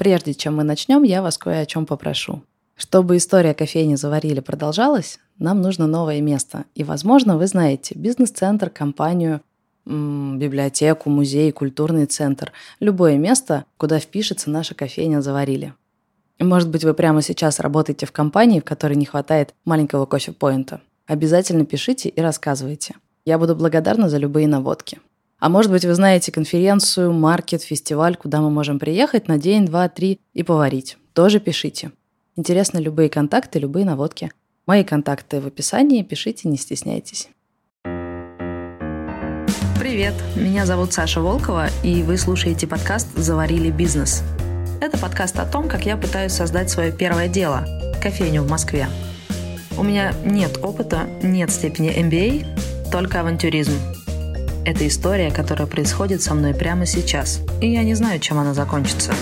Прежде чем мы начнем, я вас кое о чем попрошу. Чтобы история кофейни «Заварили» продолжалась, нам нужно новое место. И, возможно, вы знаете бизнес-центр, компанию, библиотеку, музей, культурный центр. Любое место, куда впишется наша кофейня «Заварили». Может быть, вы прямо сейчас работаете в компании, в которой не хватает маленького кофе-поинта. Обязательно пишите и рассказывайте. Я буду благодарна за любые наводки. А может быть, вы знаете конференцию, маркет, фестиваль, куда мы можем приехать на день, два, три и поварить. Тоже пишите. Интересны любые контакты, любые наводки. Мои контакты в описании, пишите, не стесняйтесь. Привет, меня зовут Саша Волкова, и вы слушаете подкаст «Заварили бизнес». Это подкаст о том, как я пытаюсь создать свое первое дело – кофейню в Москве. У меня нет опыта, нет степени MBA, только авантюризм. Это история, которая происходит со мной прямо сейчас, и я не знаю, чем она закончится.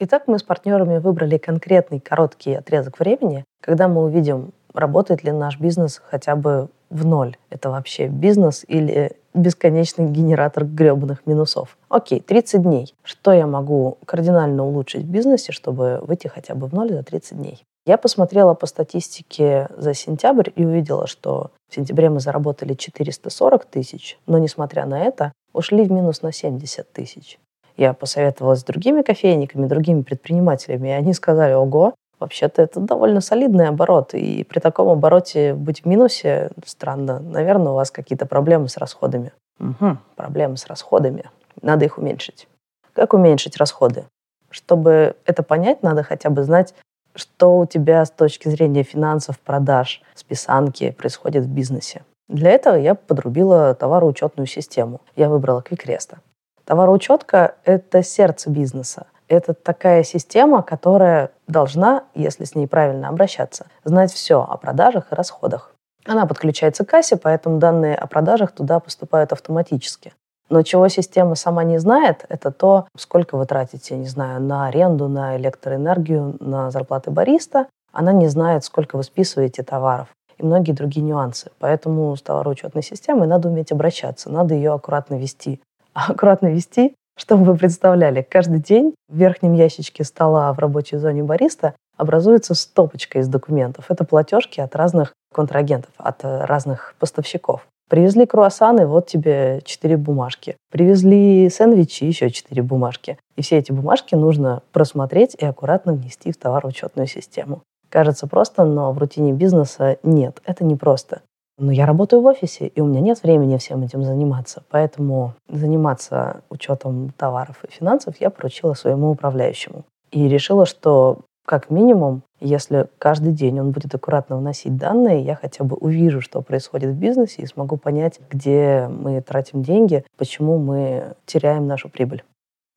Итак, мы с партнерами выбрали конкретный короткий отрезок времени, когда мы увидим, работает ли наш бизнес хотя бы в ноль. Это вообще бизнес или бесконечный генератор гребаных минусов. Окей, 30 дней. Что я могу кардинально улучшить в бизнесе, чтобы выйти хотя бы в ноль за 30 дней? Я посмотрела по статистике за сентябрь и увидела, что в сентябре мы заработали 440 тысяч, но, несмотря на это, ушли в минус на 70 тысяч. Я посоветовалась с другими кофейниками, другими предпринимателями, и они сказали, ого, Вообще-то это довольно солидный оборот, и при таком обороте быть в минусе странно. Наверное, у вас какие-то проблемы с расходами. Угу, проблемы с расходами. Надо их уменьшить. Как уменьшить расходы? Чтобы это понять, надо хотя бы знать, что у тебя с точки зрения финансов, продаж, списанки происходит в бизнесе. Для этого я подрубила товароучетную систему. Я выбрала Квикреста. Товароучетка – это сердце бизнеса – это такая система, которая должна, если с ней правильно обращаться, знать все о продажах и расходах. Она подключается к кассе, поэтому данные о продажах туда поступают автоматически. Но чего система сама не знает, это то, сколько вы тратите, не знаю, на аренду, на электроэнергию, на зарплаты бариста. Она не знает, сколько вы списываете товаров и многие другие нюансы. Поэтому с товароучетной системой надо уметь обращаться, надо ее аккуратно вести. А аккуратно вести чтобы вы представляли, каждый день в верхнем ящичке стола в рабочей зоне бариста образуется стопочка из документов. Это платежки от разных контрагентов, от разных поставщиков. Привезли круассаны, вот тебе четыре бумажки. Привезли сэндвичи, еще четыре бумажки. И все эти бумажки нужно просмотреть и аккуратно внести в товароучетную систему. Кажется просто, но в рутине бизнеса нет, это не просто. Но я работаю в офисе, и у меня нет времени всем этим заниматься. Поэтому заниматься учетом товаров и финансов я поручила своему управляющему. И решила, что как минимум, если каждый день он будет аккуратно вносить данные, я хотя бы увижу, что происходит в бизнесе, и смогу понять, где мы тратим деньги, почему мы теряем нашу прибыль.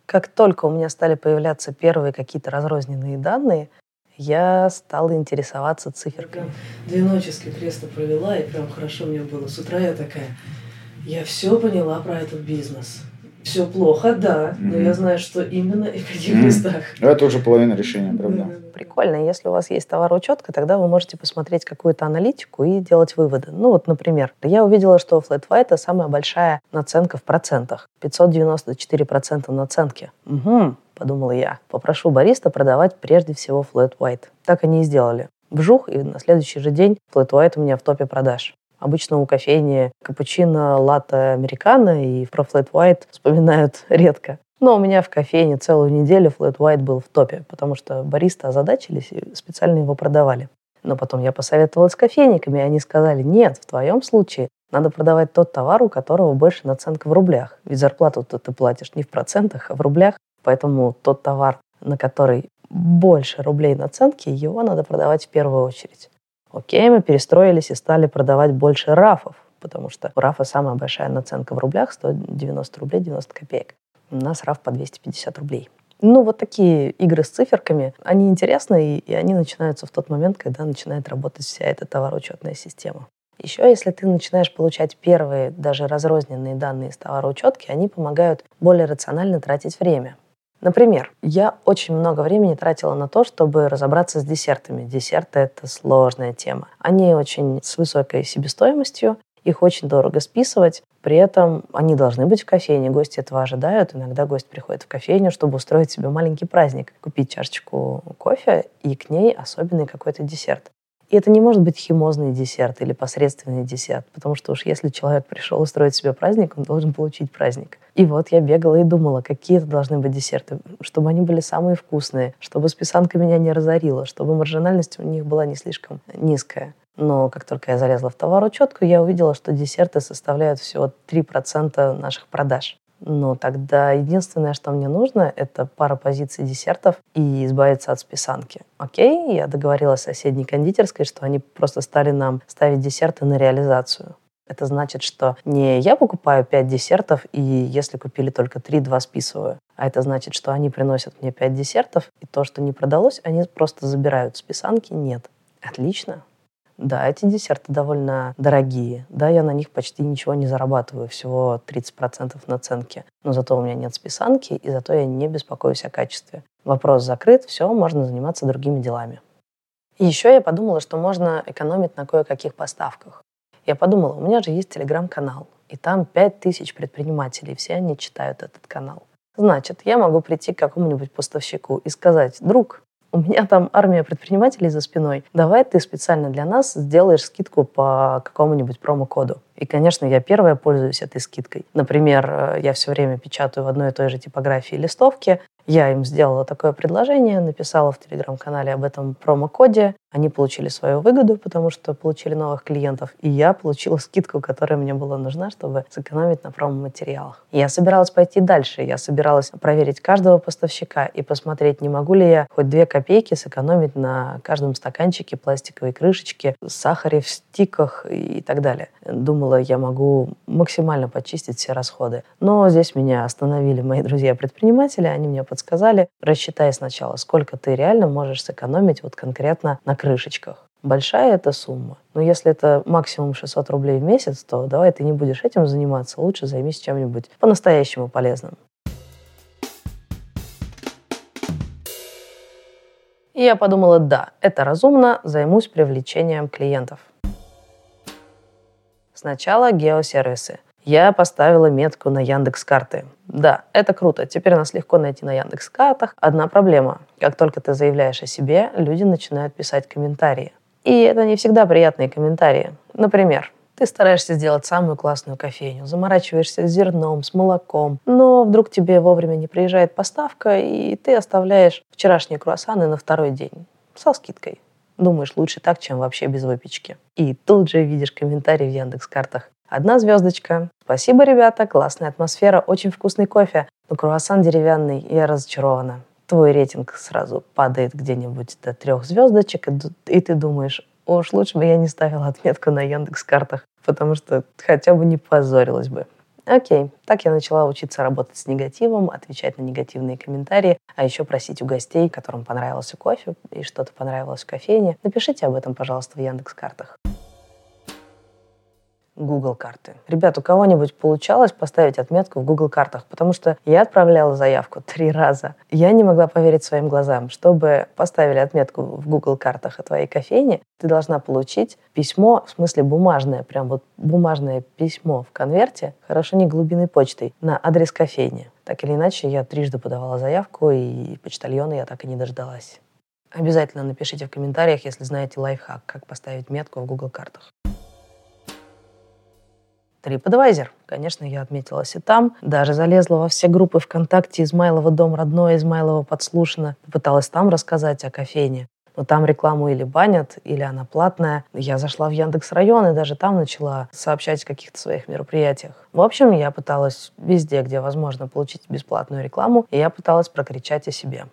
Как только у меня стали появляться первые какие-то разрозненные данные, я стала интересоваться циферками. Две ночи с креста провела, и прям хорошо мне было. С утра я такая, я все поняла про этот бизнес. Все плохо, да, но mm-hmm. я знаю, что именно и в каких mm-hmm. местах. Это уже половина решения, правда? Прикольно. Если у вас есть товароучетка, тогда вы можете посмотреть какую-то аналитику и делать выводы. Ну вот, например, я увидела, что у Flat White самая большая наценка в процентах. 594% наценки. Угу подумала я. Попрошу бариста продавать прежде всего Flat White. Так они и сделали. Вжух, и на следующий же день Flat White у меня в топе продаж. Обычно у кофейни капучино, латте, американо, и про Flat White вспоминают редко. Но у меня в кофейне целую неделю Flat White был в топе, потому что баристы озадачились и специально его продавали. Но потом я посоветовалась с кофейниками, и они сказали, нет, в твоем случае надо продавать тот товар, у которого больше наценка в рублях. Ведь зарплату-то ты платишь не в процентах, а в рублях. Поэтому тот товар, на который больше рублей наценки, его надо продавать в первую очередь. Окей, мы перестроились и стали продавать больше рафов, потому что у рафа самая большая наценка в рублях, 190 рублей 90 копеек. У нас раф по 250 рублей. Ну, вот такие игры с циферками, они интересны, и, и они начинаются в тот момент, когда начинает работать вся эта товароучетная система. Еще если ты начинаешь получать первые, даже разрозненные данные из товароучетки, они помогают более рационально тратить время. Например, я очень много времени тратила на то, чтобы разобраться с десертами. Десерты — это сложная тема. Они очень с высокой себестоимостью, Их очень дорого списывать. При этом они должны быть в кофейне, гости этого ожидают. Иногда гость приходит в кофейню, чтобы устроить себе маленький праздник, купить чашечку кофе и к ней особенный какой-то десерт. И это не может быть химозный десерт или посредственный десерт, потому что уж если человек пришел устроить себе праздник, он должен получить праздник. И вот я бегала и думала, какие это должны быть десерты, чтобы они были самые вкусные, чтобы списанка меня не разорила, чтобы маржинальность у них была не слишком низкая. Но как только я залезла в товаручетку, я увидела, что десерты составляют всего 3% наших продаж. Но тогда единственное, что мне нужно, это пара позиций десертов и избавиться от списанки. Окей, я договорилась с соседней кондитерской, что они просто стали нам ставить десерты на реализацию. Это значит, что не я покупаю 5 десертов, и если купили только 3, 2 списываю. А это значит, что они приносят мне 5 десертов, и то, что не продалось, они просто забирают. Списанки нет. Отлично. Да, эти десерты довольно дорогие. Да, я на них почти ничего не зарабатываю, всего 30% наценки. Но зато у меня нет списанки, и зато я не беспокоюсь о качестве. Вопрос закрыт, все, можно заниматься другими делами. Еще я подумала, что можно экономить на кое-каких поставках. Я подумала, у меня же есть телеграм-канал, и там 5000 предпринимателей, все они читают этот канал. Значит, я могу прийти к какому-нибудь поставщику и сказать, друг, у меня там армия предпринимателей за спиной. Давай ты специально для нас сделаешь скидку по какому-нибудь промокоду. И, конечно, я первая пользуюсь этой скидкой. Например, э, я все время печатаю в одной и той же типографии листовки, я им сделала такое предложение, написала в телеграм-канале об этом промокоде. Они получили свою выгоду, потому что получили новых клиентов. И я получила скидку, которая мне была нужна, чтобы сэкономить на промо-материалах. Я собиралась пойти дальше. Я собиралась проверить каждого поставщика и посмотреть, не могу ли я хоть две копейки сэкономить на каждом стаканчике пластиковой крышечки, сахаре в стиках и так далее. Думала, я могу максимально почистить все расходы. Но здесь меня остановили мои друзья-предприниматели. Они мне подсказали, рассчитай сначала, сколько ты реально можешь сэкономить вот конкретно на крышечках. Большая эта сумма. Но если это максимум 600 рублей в месяц, то давай ты не будешь этим заниматься, лучше займись чем-нибудь по-настоящему полезным. И я подумала, да, это разумно, займусь привлечением клиентов. Сначала геосервисы – я поставила метку на Яндекс карты. Да, это круто. Теперь нас легко найти на Яндекс картах. Одна проблема. Как только ты заявляешь о себе, люди начинают писать комментарии. И это не всегда приятные комментарии. Например, ты стараешься сделать самую классную кофейню, заморачиваешься с зерном, с молоком, но вдруг тебе вовремя не приезжает поставка, и ты оставляешь вчерашние круассаны на второй день со скидкой. Думаешь, лучше так, чем вообще без выпечки. И тут же видишь комментарий в Яндекс картах. Одна звездочка. Спасибо, ребята, классная атмосфера, очень вкусный кофе. Но круассан деревянный, я разочарована. Твой рейтинг сразу падает где-нибудь до трех звездочек, и ты думаешь, уж лучше бы я не ставила отметку на Яндекс картах, потому что хотя бы не позорилась бы. Окей, так я начала учиться работать с негативом, отвечать на негативные комментарии, а еще просить у гостей, которым понравился кофе и что-то понравилось в кофейне, напишите об этом, пожалуйста, в Яндекс картах. Google карты. Ребят, у кого-нибудь получалось поставить отметку в Google картах? Потому что я отправляла заявку три раза. Я не могла поверить своим глазам. Чтобы поставили отметку в Google картах о твоей кофейне, ты должна получить письмо, в смысле бумажное, прям вот бумажное письмо в конверте, хорошо не глубиной почтой, на адрес кофейни. Так или иначе, я трижды подавала заявку, и почтальона я так и не дождалась. Обязательно напишите в комментариях, если знаете лайфхак, как поставить метку в Google картах. TripAdvisor. Конечно, я отметилась и там. Даже залезла во все группы ВКонтакте Измайлова дом родной, Измайлова подслушано. Попыталась там рассказать о кофейне. Но там рекламу или банят, или она платная. Я зашла в Яндекс район и даже там начала сообщать о каких-то своих мероприятиях. В общем, я пыталась везде, где возможно, получить бесплатную рекламу, и я пыталась прокричать о себе.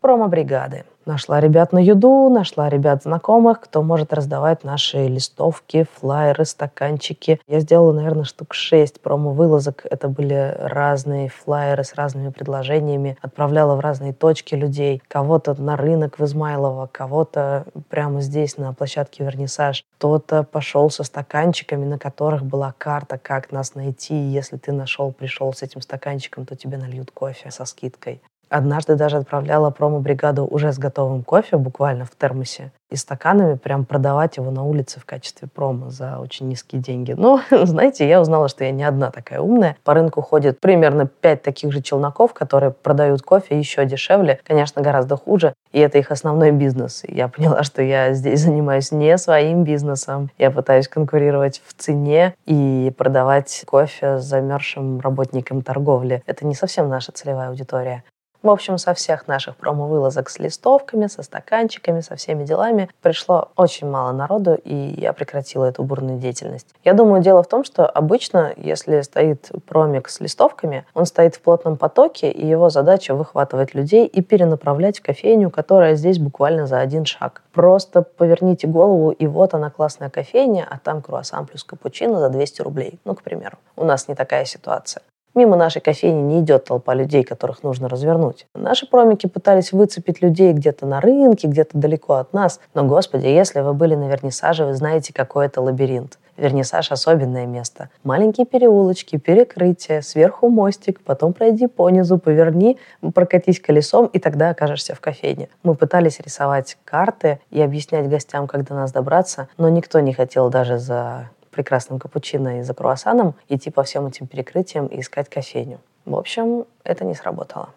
Промо-бригады. Нашла ребят на юду, нашла ребят знакомых, кто может раздавать наши листовки, флайеры, стаканчики. Я сделала, наверное, штук шесть промо-вылазок. Это были разные флайеры с разными предложениями. Отправляла в разные точки людей. Кого-то на рынок в Измайлово, кого-то прямо здесь на площадке Вернисаж. Кто-то пошел со стаканчиками, на которых была карта, как нас найти. Если ты нашел, пришел с этим стаканчиком, то тебе нальют кофе со скидкой. Однажды даже отправляла промо-бригаду уже с готовым кофе, буквально в термосе, и стаканами прям продавать его на улице в качестве промо за очень низкие деньги. Но, знаете, я узнала, что я не одна такая умная. По рынку ходит примерно пять таких же челноков, которые продают кофе еще дешевле, конечно, гораздо хуже, и это их основной бизнес. И я поняла, что я здесь занимаюсь не своим бизнесом. Я пытаюсь конкурировать в цене и продавать кофе замерзшим работникам торговли. Это не совсем наша целевая аудитория. В общем, со всех наших промо-вылазок с листовками, со стаканчиками, со всеми делами пришло очень мало народу, и я прекратила эту бурную деятельность. Я думаю, дело в том, что обычно, если стоит промик с листовками, он стоит в плотном потоке, и его задача выхватывать людей и перенаправлять в кофейню, которая здесь буквально за один шаг. Просто поверните голову, и вот она классная кофейня, а там круассан плюс капучино за 200 рублей. Ну, к примеру. У нас не такая ситуация. Мимо нашей кофейни не идет толпа людей, которых нужно развернуть. Наши промики пытались выцепить людей где-то на рынке, где-то далеко от нас. Но, господи, если вы были на вернисаже, вы знаете, какой это лабиринт. Вернисаж – особенное место. Маленькие переулочки, перекрытия, сверху мостик, потом пройди по низу, поверни, прокатись колесом, и тогда окажешься в кофейне. Мы пытались рисовать карты и объяснять гостям, как до нас добраться, но никто не хотел даже за прекрасным капучино и за круассаном идти по всем этим перекрытиям и искать кофейню. В общем, это не сработало.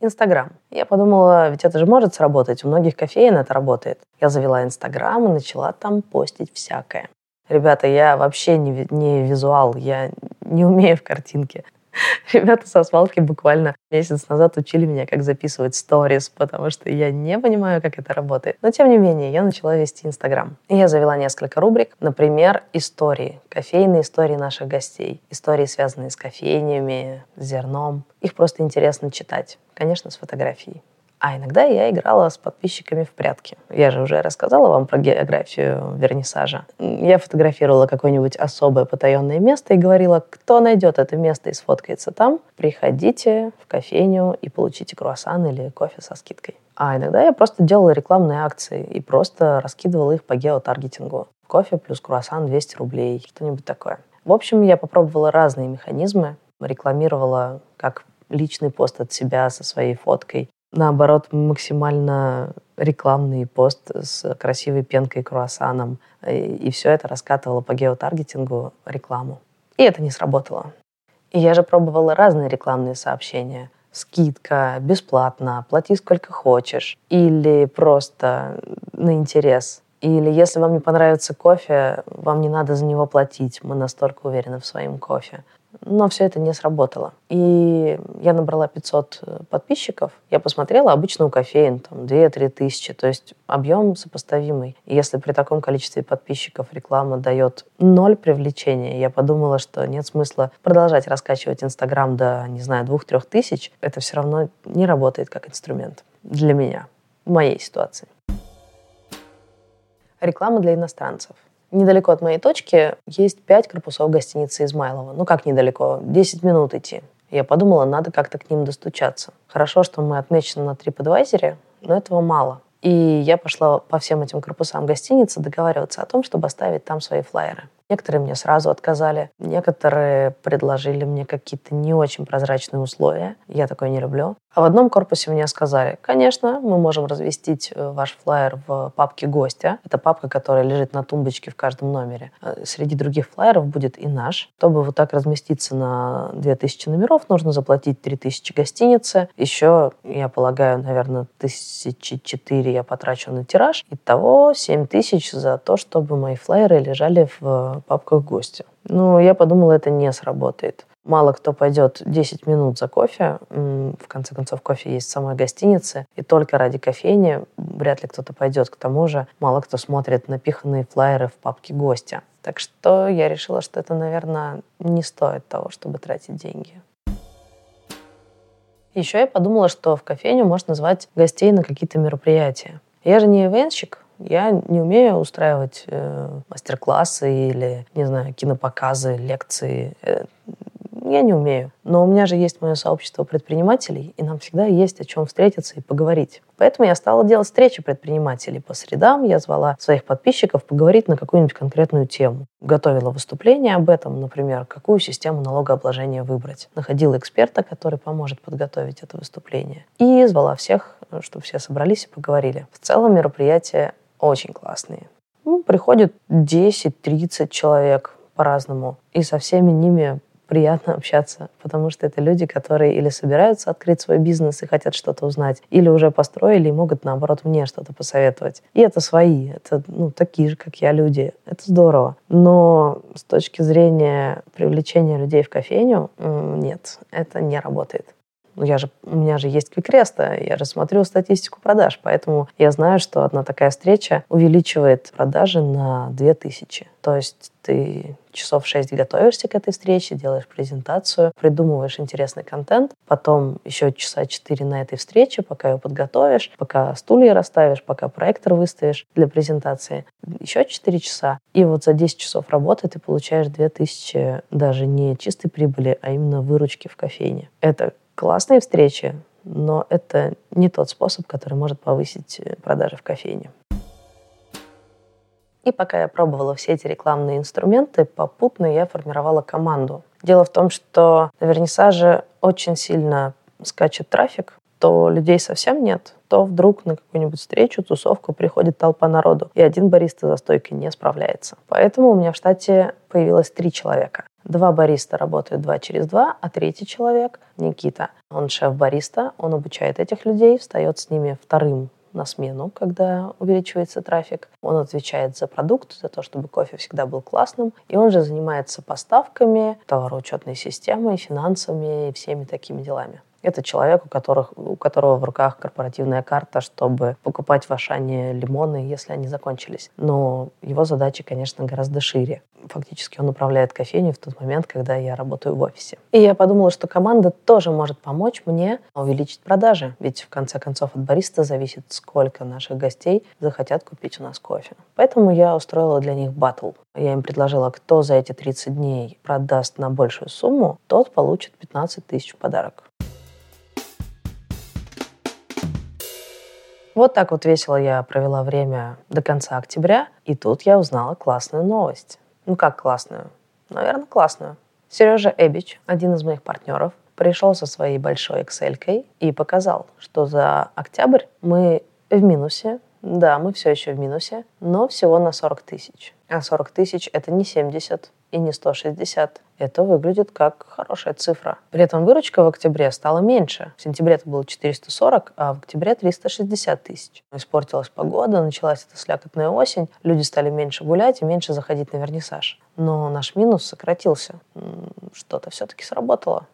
Инстаграм. Я подумала, ведь это же может сработать, у многих кофеин это работает. Я завела Инстаграм и начала там постить всякое. Ребята, я вообще не, не визуал, я не умею в картинке. Ребята со свалки буквально месяц назад учили меня, как записывать сторис, потому что я не понимаю, как это работает. Но, тем не менее, я начала вести Инстаграм. Я завела несколько рубрик. Например, истории. Кофейные истории наших гостей. Истории, связанные с кофейнями, с зерном. Их просто интересно читать. Конечно, с фотографией. А иногда я играла с подписчиками в прятки. Я же уже рассказала вам про географию вернисажа. Я фотографировала какое-нибудь особое потаенное место и говорила, кто найдет это место и сфоткается там, приходите в кофейню и получите круассан или кофе со скидкой. А иногда я просто делала рекламные акции и просто раскидывала их по геотаргетингу. Кофе плюс круассан 200 рублей, что-нибудь такое. В общем, я попробовала разные механизмы, рекламировала как личный пост от себя со своей фоткой, наоборот, максимально рекламный пост с красивой пенкой круассаном. И все это раскатывало по геотаргетингу рекламу. И это не сработало. И я же пробовала разные рекламные сообщения. Скидка, бесплатно, плати сколько хочешь. Или просто на интерес. Или если вам не понравится кофе, вам не надо за него платить. Мы настолько уверены в своем кофе. Но все это не сработало. И я набрала 500 э, подписчиков. Я посмотрела, обычно у кофеин там 2-3 тысячи. То есть объем сопоставимый. И если при таком количестве подписчиков реклама дает ноль привлечения, я подумала, что нет смысла продолжать раскачивать Инстаграм до, не знаю, 2-3 тысяч. Это все равно не работает как инструмент для меня, в моей ситуации. Реклама для иностранцев. Недалеко от моей точки есть пять корпусов гостиницы Измайлова. Ну как недалеко? 10 минут идти. Я подумала, надо как-то к ним достучаться. Хорошо, что мы отмечены на TripAdvisor, но этого мало. И я пошла по всем этим корпусам гостиницы договариваться о том, чтобы оставить там свои флайеры. Некоторые мне сразу отказали, некоторые предложили мне какие-то не очень прозрачные условия. Я такое не люблю. А в одном корпусе мне сказали, конечно, мы можем разместить э, ваш флайер в папке гостя. Это папка, которая лежит на тумбочке в каждом номере. Э, среди других флайеров будет и наш. Чтобы вот так разместиться на 2000 номеров, нужно заплатить 3000 гостиницы. Еще, я полагаю, наверное, тысячи четыре я потрачу на тираж. Итого 7000 за то, чтобы мои флайеры лежали в папках гостя. Ну, я подумала, это не сработает. Мало кто пойдет 10 минут за кофе. В конце концов, кофе есть в самой гостинице. И только ради кофейни вряд ли кто-то пойдет. К тому же, мало кто смотрит напиханные флайеры в папке гостя. Так что я решила, что это, наверное, не стоит того, чтобы тратить деньги. Еще я подумала, что в кофейню можно назвать гостей на какие-то мероприятия. Я же не ивенщик, я не умею устраивать э, мастер-классы или, не знаю, кинопоказы, лекции. Э, Я не умею. Но у меня же есть мое сообщество предпринимателей, и нам всегда есть о чем встретиться и поговорить. Поэтому я стала делать встречи предпринимателей по средам. Я звала своих подписчиков поговорить на какую-нибудь конкретную тему. Готовила выступление об этом, например, какую систему налогообложения выбрать. Находила эксперта, который поможет подготовить это выступление. И звала всех, чтобы все собрались и поговорили. В целом мероприятия очень классные. Ну, приходит 10-30 человек по-разному. И со всеми ними приятно общаться, потому что это люди, которые или собираются открыть свой бизнес и хотят что-то узнать, или уже построили и могут, наоборот, мне что-то посоветовать. И это свои, это ну, такие же, как я, люди. Это здорово. Но с точки зрения привлечения людей в кофейню, нет, это не работает. Ну, я же, у меня же есть Квикреста, я же смотрю статистику продаж, поэтому я знаю, что одна такая встреча увеличивает продажи на 2000. То есть ты часов 6 готовишься к этой встрече, делаешь презентацию, придумываешь интересный контент, потом еще часа 4 на этой встрече, пока ее подготовишь, пока стулья расставишь, пока проектор выставишь для презентации. Еще 4 часа. И вот за 10 часов работы ты получаешь 2000 даже не чистой прибыли, а именно выручки в кофейне. Это классные встречи, но это не тот способ, который может повысить э, продажи в кофейне. И пока я пробовала все эти рекламные инструменты, попутно я формировала команду. Дело в том, что на вернисаже очень сильно скачет трафик, то людей совсем нет, то вдруг на какую-нибудь встречу, тусовку приходит толпа народу, и один бариста за стойкой не справляется. Поэтому у меня в штате появилось три человека. Два бариста работают два через два, а третий человек, Никита, он шеф-бариста, он обучает этих людей, встает с ними вторым на смену, когда увеличивается трафик. Он отвечает за продукт, за то, чтобы кофе всегда был классным. И он же занимается поставками, товароучетной системой, финансами и всеми такими делами. Это человек, у, которых, у которого в руках корпоративная карта, чтобы покупать в Ашане лимоны, если они закончились. Но его задачи, конечно, гораздо шире. Фактически он управляет кофейней в тот момент, когда я работаю в офисе. И я подумала, что команда тоже может помочь мне увеличить продажи. Ведь в конце концов от бариста зависит, сколько наших гостей захотят купить у нас кофе. Поэтому я устроила для них батл. Я им предложила, кто за эти 30 дней продаст на большую сумму, тот получит 15 тысяч подарок. Вот так вот весело я провела время до конца октября, и тут я узнала классную новость. Ну как классную? Наверное, классную. Сережа Эбич, один из моих партнеров, пришел со своей большой Excel и показал, что за октябрь мы в минусе. Да, мы все еще в минусе, но всего на 40 тысяч. А 40 тысяч это не 70, и не 160. Это выглядит как хорошая цифра. При этом выручка в октябре стала меньше. В сентябре это было 440, а в октябре 360 тысяч. Испортилась погода, началась эта слякотная осень, люди стали меньше гулять и меньше заходить на вернисаж. Но наш минус сократился. Что-то все-таки сработало.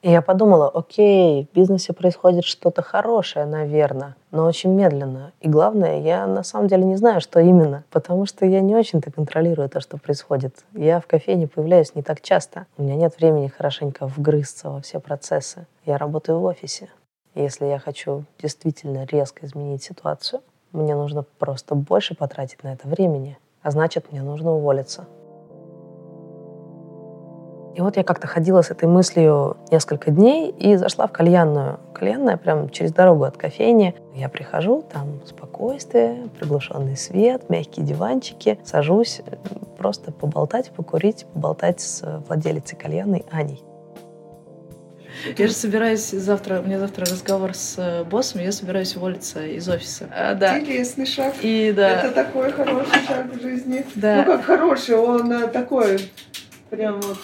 И я подумала, окей, в бизнесе происходит что-то хорошее, наверное, но очень медленно. И главное, я на самом деле не знаю, что именно, потому что я не очень-то контролирую то, что происходит. Я в кофейне появляюсь не так часто. У меня нет времени хорошенько вгрызться во все процессы. Я работаю в офисе. Если я хочу действительно резко изменить ситуацию, мне нужно просто больше потратить на это времени, а значит, мне нужно уволиться. И вот я как-то ходила с этой мыслью несколько дней и зашла в кальянную. Кальянная прям через дорогу от кофейни. Я прихожу, там спокойствие, приглушенный свет, мягкие диванчики. Сажусь просто поболтать, покурить, поболтать с владелицей кальянной Аней. Я же собираюсь завтра, у меня завтра разговор с э, боссом, я собираюсь уволиться из офиса. А, да. Интересный шаг. И да. Это такой хороший шаг в жизни. Да. Ну как хороший, он э, такой прям вот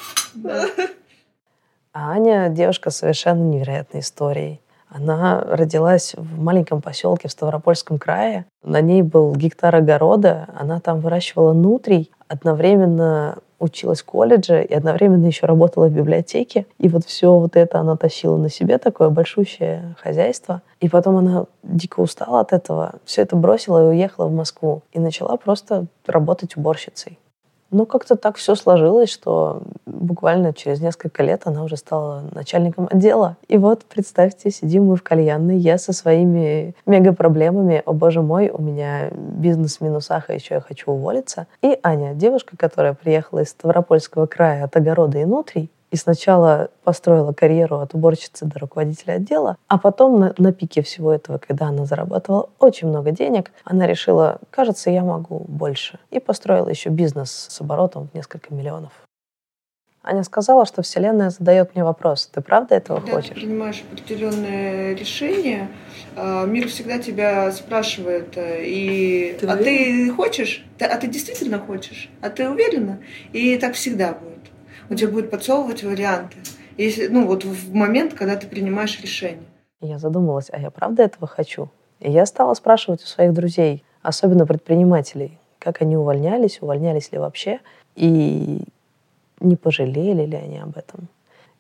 а Аня девушка с совершенно невероятной историей. Она родилась в маленьком поселке в Ставропольском крае. На ней был гектар огорода. Она там выращивала нутрий, одновременно училась в колледже и одновременно еще работала в библиотеке. И вот все вот это она тащила на себе, такое большущее хозяйство. И потом она дико устала от этого, все это бросила и уехала в Москву. И начала просто работать уборщицей. Ну, как-то так все сложилось, что буквально через несколько лет она уже стала начальником отдела. И вот, представьте, сидим мы в кальянной, я со своими мега-проблемами, о боже мой, у меня бизнес в минусах, а еще я хочу уволиться. И Аня, девушка, которая приехала из Ставропольского края от огорода и нутрий, И сначала построила карьеру от уборщицы до руководителя отдела, а потом на, на пике всего этого, когда она зарабатывала очень много денег, она решила, кажется, я могу больше. И построила еще бизнес с оборотом в несколько миллионов. Аня сказала, что Вселенная задает мне вопрос. Ты правда этого Когда хочешь? ты принимаешь определенное решение, а, мир всегда тебя спрашивает, э, и Ты а ты хочешь? А ты действительно хочешь? А ты уверена? И так всегда будет. Он тебе будет подсовывать варианты. Если, ну, вот в момент, когда ты принимаешь решение. Я задумалась, а я правда этого хочу? И я стала спрашивать у своих друзей, особенно предпринимателей, как они увольнялись, увольнялись ли вообще, и не пожалели ли они об этом.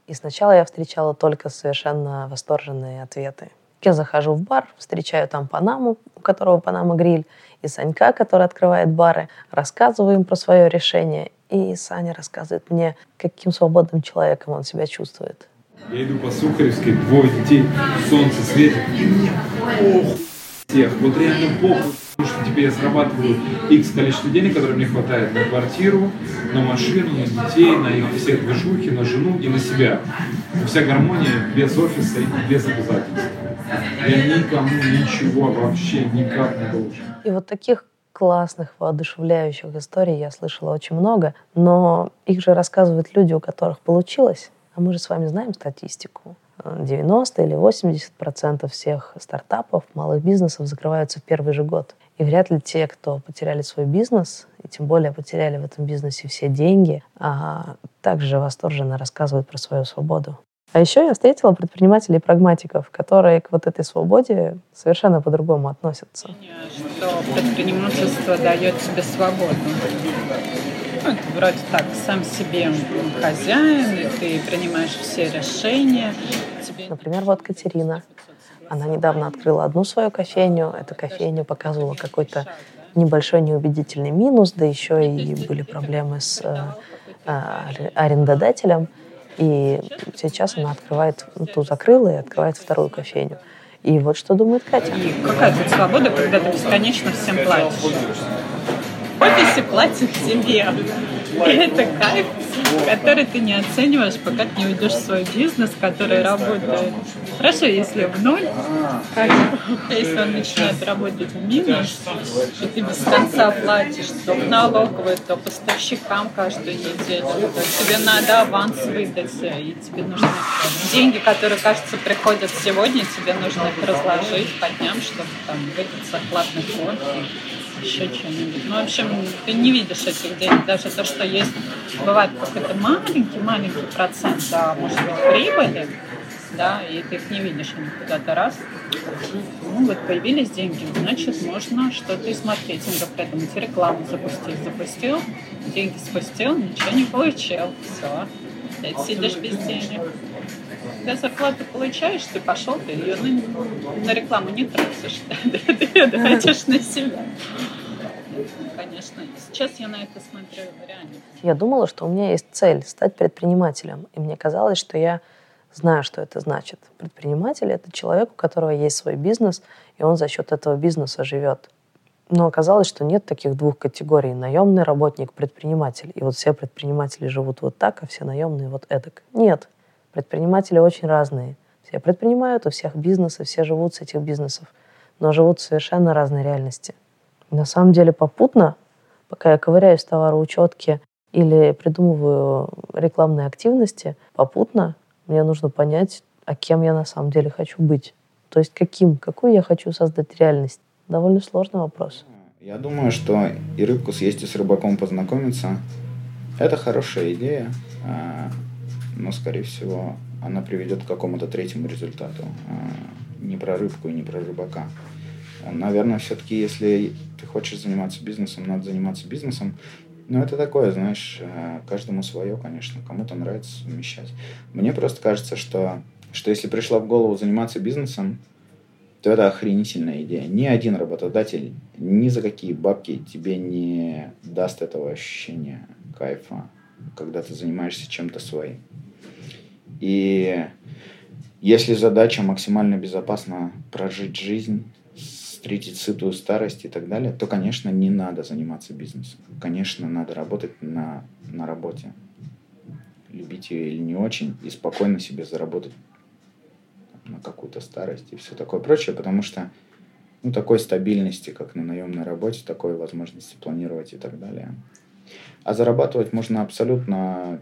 И сначала я встречала только совершенно восторженные ответы. Я захожу в бар, встречаю там Панаму, у которого Панама гриль, и Санька, который открывает бары, рассказываю им про свое решение, и Саня рассказывает мне, каким свободным человеком он себя чувствует. Я иду по Сухаревской, двое детей, солнце светит, и мне похуй всех, вот реально похуй, потому что теперь я зарабатываю X количество денег, которое мне хватает на квартиру, на машину, на детей, на все движухи, на жену и на себя. Вся гармония без офиса и без обязательств. Я никому ничего вообще никак не должен. И вот таких классных, воодушевляющих историй я слышала очень много, но их же рассказывают люди, у которых получилось. А мы же с вами знаем статистику. 90 или 80 процентов всех стартапов, малых бизнесов закрываются в первый же год. И вряд ли те, кто потеряли свой бизнес, и тем более потеряли в этом бизнесе все деньги, а также восторженно рассказывают про свою свободу. А еще я встретила предпринимателей-прагматиков, которые к вот этой свободе совершенно по-другому относятся. что предпринимательство дает тебе свободу. Ну, это вроде так, сам себе хозяин, и ты принимаешь все решения. Тебе Например, вот Катерина. Она недавно открыла одну свою кофейню. Эта кофейня показывала какой-то небольшой неубедительный минус, да еще и были проблемы с э, э, арендодателем. И сейчас она открывает, ну, ту закрыла и открывает вторую кофейню. И вот что думает Катя. И какая тут свобода, когда ты бесконечно всем платишь? Офисе платят тебе. И это кайф, который ты не оцениваешь, пока ты не уйдешь в свой бизнес, который работает. Хорошо, если в ноль, если он начинает работать в минус, и ты без конца платишь то в налоговую, то поставщикам каждую неделю, то тебе надо аванс выдать, и тебе нужны деньги, которые, кажется, приходят сегодня, тебе нужно их разложить по дням, чтобы там выдать зарплатный фонд еще что-нибудь. Ну, в общем, ты не видишь этих денег. Даже то, что есть, бывает какой-то маленький-маленький процент, да, может быть, прибыли, да, и ты их не видишь, они куда-то раз. Ну, вот появились деньги, значит, можно что-то из маркетинга придумать, рекламу запустить. Запустил, деньги спустил, ничего не получил. Все, опять сидишь без денег. Когда зарплату получаешь, ты пошел, ты ее ну, на рекламу не тратишь, ты ее тратишь на себя. Конечно, сейчас я на это смотрю реально. Я думала, что у меня есть цель стать предпринимателем. И мне казалось, что я знаю, что это значит. Предприниматель — это человек, у которого есть свой бизнес, и он за счет этого бизнеса живет. Но оказалось, что нет таких двух категорий. Наемный работник, предприниматель. И вот все предприниматели живут вот так, а все наемные вот эдак. Нет. Предприниматели очень разные. Все предпринимают, у всех бизнесы, все живут с этих бизнесов, но живут в совершенно разной реальности. На самом деле попутно, пока я ковыряюсь в товароучетке или придумываю рекламные активности, попутно мне нужно понять, а кем я на самом деле хочу быть. То есть каким, какую я хочу создать реальность. Довольно сложный вопрос. Я думаю, что и рыбку съесть, и с рыбаком познакомиться – это хорошая идея, а, но, скорее всего, она приведет к какому-то третьему результату. а, Не про рыбку и не про рыбака. Наверное, все-таки, если ты хочешь заниматься бизнесом, надо заниматься бизнесом. Но это такое, знаешь, э, каждому свое, конечно. Кому-то нравится совмещать. Мне просто кажется, что, что если пришла в голову заниматься бизнесом, то это охренительная идея. Ни один работодатель ни за какие бабки тебе не даст этого ощущения кайфа, когда ты занимаешься чем-то своим. И если задача максимально безопасно прожить жизнь, встретить сытую старость и так далее, то, конечно, не надо заниматься бизнесом. Конечно, надо работать на, на работе. любить ее или не очень, и спокойно себе заработать на какую-то старость и все такое прочее, потому что ну, такой стабильности, как на наемной работе, такой возможности планировать и так далее. А зарабатывать можно абсолютно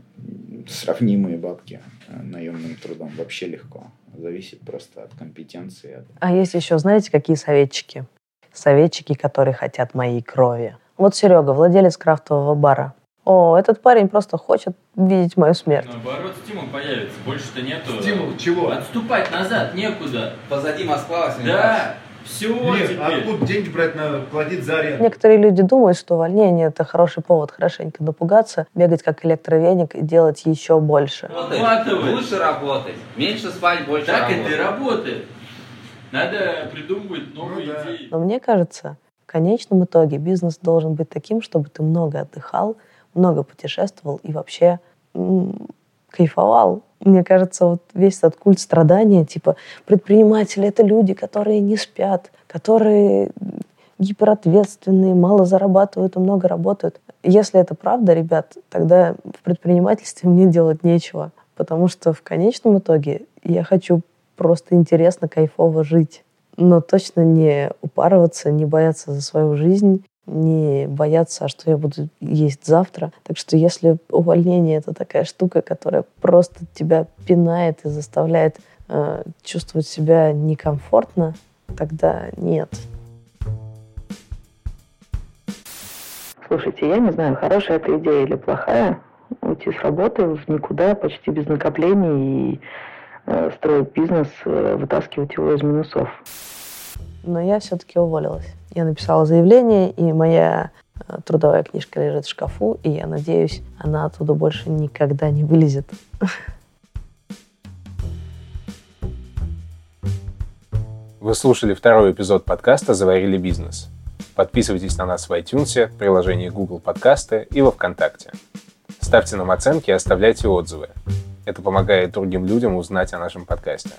сравнимые бабки э, наемным трудом, вообще легко. Зависит просто от компетенции. А есть еще, знаете, какие советчики? Советчики, которые хотят моей крови. Вот Серега, владелец крафтового бара. О, этот парень просто хочет видеть мою смерть. Наоборот, стимул появится. Больше-то нету. Стимул чего? Отступать назад некуда. Позади Москва, Да. Все Нет, теперь. откуда деньги брать надо, платить за аренду? Некоторые люди думают, что увольнение – это хороший повод хорошенько напугаться, бегать как электровеник и делать еще больше. Охватывай. Лучше работать. Меньше спать, больше Так работать. это и работает. Надо придумывать новые Ну да. идеи. Но мне кажется, в конечном итоге бизнес должен быть таким, чтобы ты много отдыхал, много путешествовал и вообще м, кайфовал. Мне кажется, вот весь этот культ страдания, типа предприниматели — это люди, которые не спят, которые гиперответственные, мало зарабатывают и много работают. Если это правда, ребят, тогда в предпринимательстве мне делать нечего, потому что в конечном итоге я хочу просто интересно, кайфово жить, но точно не упарываться, не бояться за свою жизнь, не бояться, а что я буду есть завтра. Так что если увольнение это такая штука, которая просто тебя пинает и заставляет э, чувствовать себя некомфортно, тогда нет. Слушайте, я не знаю, хорошая это идея или плохая, уйти с работы в никуда почти без накоплений и э, строить бизнес, э, вытаскивать его из минусов. Но я все-таки уволилась. Я написала заявление, и моя э, трудовая книжка лежит в шкафу, и я надеюсь, она оттуда больше никогда не вылезет. Вы слушали второй эпизод подкаста «Заварили бизнес». Подписывайтесь на нас в iTunes, приложении Google Подкасты и во Вконтакте. Ставьте нам оценки и оставляйте отзывы. Это помогает другим людям узнать о нашем подкасте.